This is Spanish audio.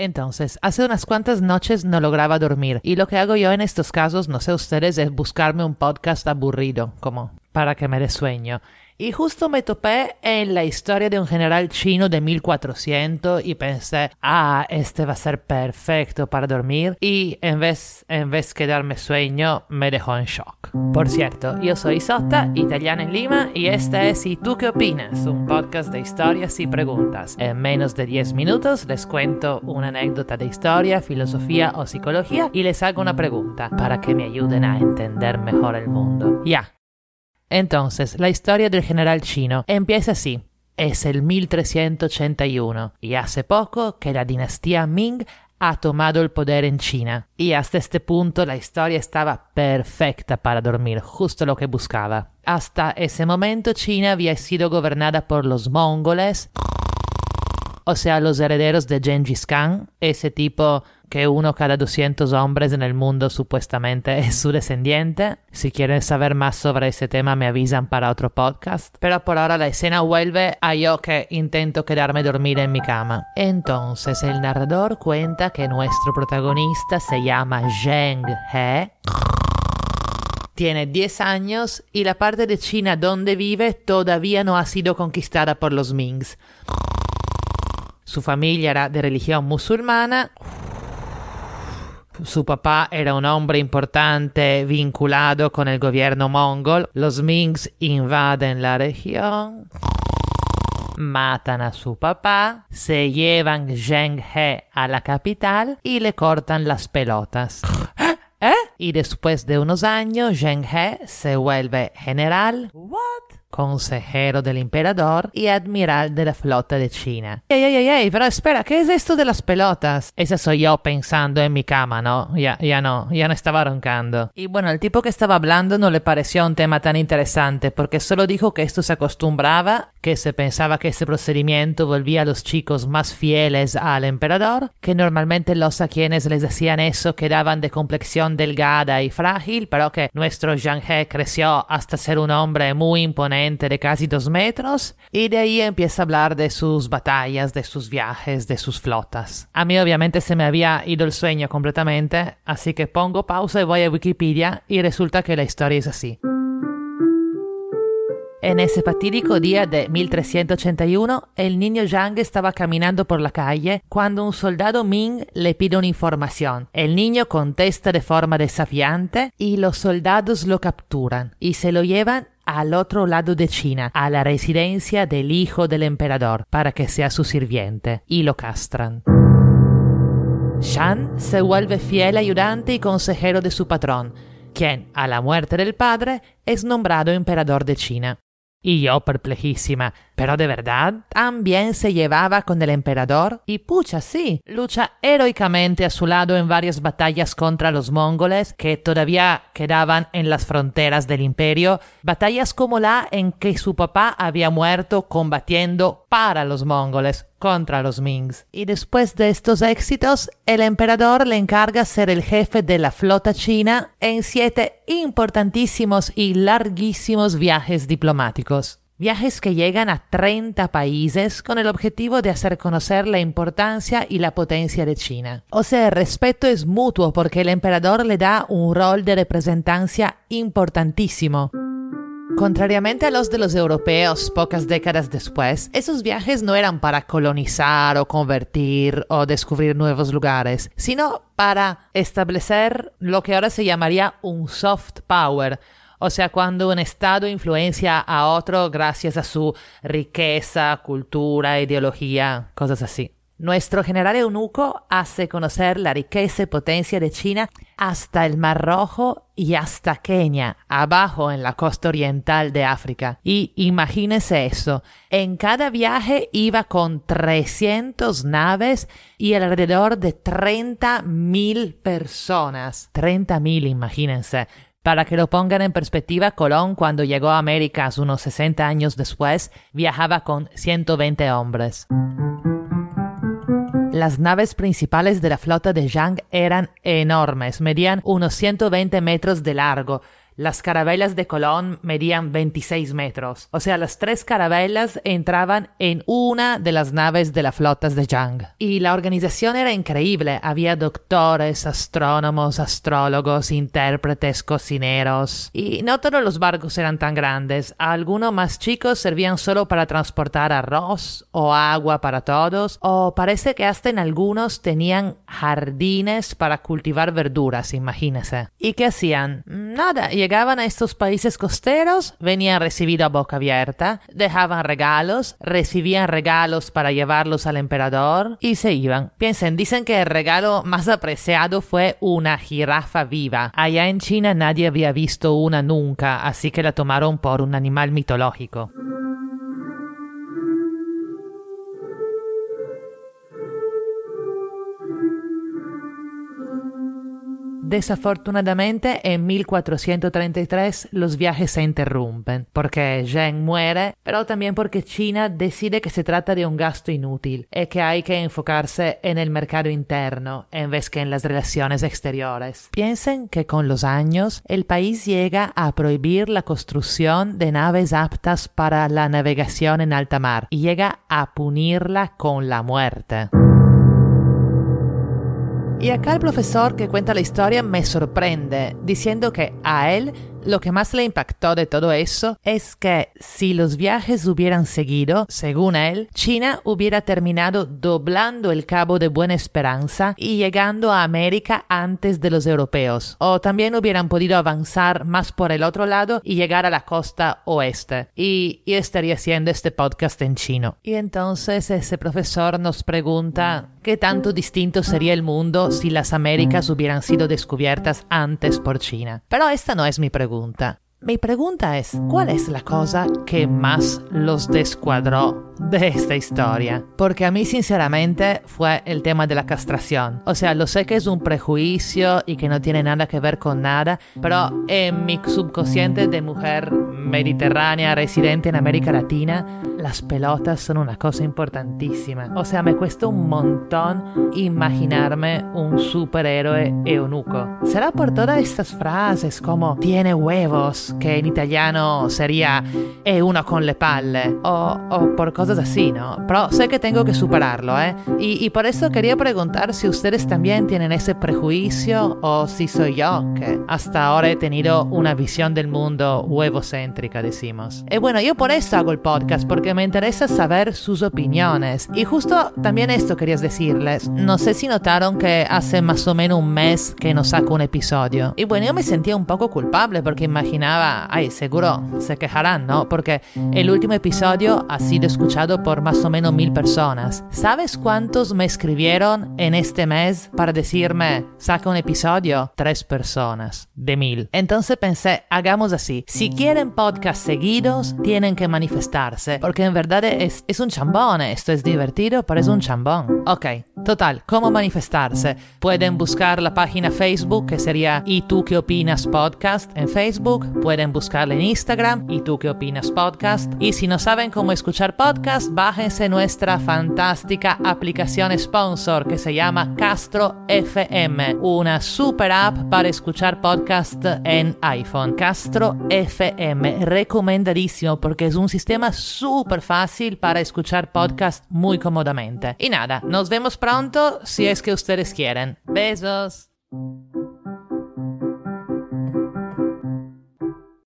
Entonces, hace unas cuantas noches no lograba dormir y lo que hago yo en estos casos, no sé ustedes, es buscarme un podcast aburrido, como para que me dé sueño. Y justo me topé en la historia de un general chino de 1400 y pensé, ah, este va a ser perfecto para dormir. Y en vez, en vez de darme sueño, me dejó en shock. Por cierto, yo soy Sota, italiana en Lima, y este es ¿Y tú qué opinas? Un podcast de historias y preguntas. En menos de 10 minutos les cuento una anécdota de historia, filosofía o psicología y les hago una pregunta para que me ayuden a entender mejor el mundo. Ya, entonces, la historia del general chino empieza así. Es el 1381 y hace poco que la dinastía Ming ha tomado el poder en China. Y hasta este punto la historia estaba perfecta para dormir, justo lo que buscaba. Hasta ese momento China había sido gobernada por los mongoles, o sea, los herederos de Gengis Khan, ese tipo que uno cada 200 hombres en el mundo supuestamente es su descendiente. Si quieren saber más sobre ese tema me avisan para otro podcast. Pero por ahora la escena vuelve a yo que intento quedarme dormir en mi cama. Entonces el narrador cuenta que nuestro protagonista se llama Zheng He. Tiene 10 años y la parte de China donde vive todavía no ha sido conquistada por los Mings. Su familia era de religión musulmana su papá era un hombre importante vinculado con el gobierno mongol. Los Mings invaden la región. Matan a su papá, se llevan Zheng He a la capital y le cortan las pelotas. ¿Eh? Y después de unos años, Zheng He se vuelve general. What? Consejero del emperador y admiral de la flota de China. Ey, ey, ey, ey, pero espera, ¿qué es esto de las pelotas? Esa soy yo pensando en mi cama, ¿no? Ya, ya no, ya no estaba roncando. Y bueno, el tipo que estaba hablando no le pareció un tema tan interesante porque solo dijo que esto se acostumbraba, que se pensaba que ese procedimiento volvía a los chicos más fieles al emperador, que normalmente los a quienes les decían eso quedaban de complexión delgada y frágil, pero que nuestro Zhang He creció hasta ser un hombre muy imponente de casi dos metros y de ahí empieza a hablar de sus batallas, de sus viajes, de sus flotas. A mí obviamente se me había ido el sueño completamente, así que pongo pausa y voy a Wikipedia y resulta que la historia es así. En ese fatídico día de 1381, el niño Zhang estaba caminando por la calle cuando un soldado Ming le pide una información. El niño contesta de forma desafiante y los soldados lo capturan y se lo llevan al otro lado de China, a la residencia del hijo del emperador, para que sea su sirviente, y lo castran. Shan se vuelve fiel ayudante y consejero de su patrón, quien, a la muerte del padre, es nombrado emperador de China. Y yo perplejísima, pero de verdad, también se llevaba con el emperador y pucha, sí, lucha heroicamente a su lado en varias batallas contra los mongoles que todavía quedaban en las fronteras del imperio, batallas como la en que su papá había muerto combatiendo para los mongoles contra los Mings. Y después de estos éxitos, el emperador le encarga ser el jefe de la flota china en siete importantísimos y larguísimos viajes diplomáticos. Viajes que llegan a 30 países con el objetivo de hacer conocer la importancia y la potencia de China. O sea, el respeto es mutuo porque el emperador le da un rol de representancia importantísimo. Contrariamente a los de los europeos pocas décadas después, esos viajes no eran para colonizar o convertir o descubrir nuevos lugares, sino para establecer lo que ahora se llamaría un soft power, o sea, cuando un Estado influencia a otro gracias a su riqueza, cultura, ideología, cosas así. Nuestro general eunuco hace conocer la riqueza y potencia de China hasta el Mar Rojo y hasta Kenia, abajo en la costa oriental de África. Y imagínense eso, en cada viaje iba con 300 naves y alrededor de 30 mil personas. 30 mil, imagínense. Para que lo pongan en perspectiva, Colón cuando llegó a América unos 60 años después, viajaba con 120 hombres. Las naves principales de la flota de Zhang eran enormes, medían unos 120 metros de largo. Las carabelas de Colón medían 26 metros. O sea, las tres carabelas entraban en una de las naves de las flotas de Yang. Y la organización era increíble. Había doctores, astrónomos, astrólogos, intérpretes, cocineros. Y no todos los barcos eran tan grandes. Algunos más chicos servían solo para transportar arroz o agua para todos. O parece que hasta en algunos tenían jardines para cultivar verduras, imagínese. ¿Y qué hacían? Nada, llegaban a estos países costeros, venían recibidos a boca abierta, dejaban regalos, recibían regalos para llevarlos al emperador y se iban. Piensen, dicen que el regalo más apreciado fue una jirafa viva. Allá en China nadie había visto una nunca, así que la tomaron por un animal mitológico. Desafortunadamente, en 1433 los viajes se interrumpen, porque Zheng muere, pero también porque China decide que se trata de un gasto inútil y que hay que enfocarse en el mercado interno en vez que en las relaciones exteriores. Piensen que con los años el país llega a prohibir la construcción de naves aptas para la navegación en alta mar y llega a punirla con la muerte. Y acá el profesor que cuenta la historia me sorprende, diciendo que a él lo que más le impactó de todo eso es que si los viajes hubieran seguido, según él, China hubiera terminado doblando el cabo de Buena Esperanza y llegando a América antes de los europeos. O también hubieran podido avanzar más por el otro lado y llegar a la costa oeste. Y, estaría haciendo este podcast en chino. Y entonces ese profesor nos pregunta qué tanto distinto sería el mundo si las Américas hubieran sido descubiertas antes por China. Pero esta no es mi pregunta Mi pregunta es, ¿cuál es la cosa que más los descuadró de esta historia? Porque a mí sinceramente fue el tema de la castración. O sea, lo sé que es un prejuicio y que no tiene nada que ver con nada, pero en mi subconsciente de mujer mediterránea residente en América Latina, las pelotas son una cosa importantísima. O sea, me cuesta un montón imaginarme un superhéroe eunuco. ¿Será por todas estas frases como tiene huevos? que en italiano sería è uno con le palle o, o, por cosas así, ¿no? Pero sé que tengo que superarlo, ¿eh? Y, y por eso quería preguntar si ustedes también tienen ese prejuicio o si soy yo que hasta ahora he tenido una visión del mundo huevocéntrica, decimos. Y bueno, yo por eso hago el podcast, porque me interesa saber sus opiniones. Y justo también esto quería decirles. No sé si notaron que hace más o menos un mes que no saco un episodio. Y bueno, yo me sentía un poco culpable porque imaginaba ay, seguro se quejarán, ¿no? Porque el último episodio ha sido escuchado por más o menos mil personas. ¿Sabes cuántos me escribieron en este mes para decirme, saca un episodio? Tres personas de mil. Entonces pensé, hagamos así. Si quieren podcast seguidos, tienen que manifestarse, porque en verdad es, es un chambón, esto es divertido, pero es un chambón. Ok, total, ¿cómo manifestarse? Pueden buscar la página Facebook, que sería ¿Y tú qué opinas podcast? en Facebook Pueden buscarle en Instagram y tú qué opinas podcast. Y si no saben cómo escuchar podcast, bájense nuestra fantástica aplicación sponsor que se llama Castro FM, una super app para escuchar podcast en iPhone. Castro FM, recomendadísimo porque es un sistema fácil para escuchar podcast muy cómodamente. Y nada, nos vemos pronto si es que ustedes quieren. Besos.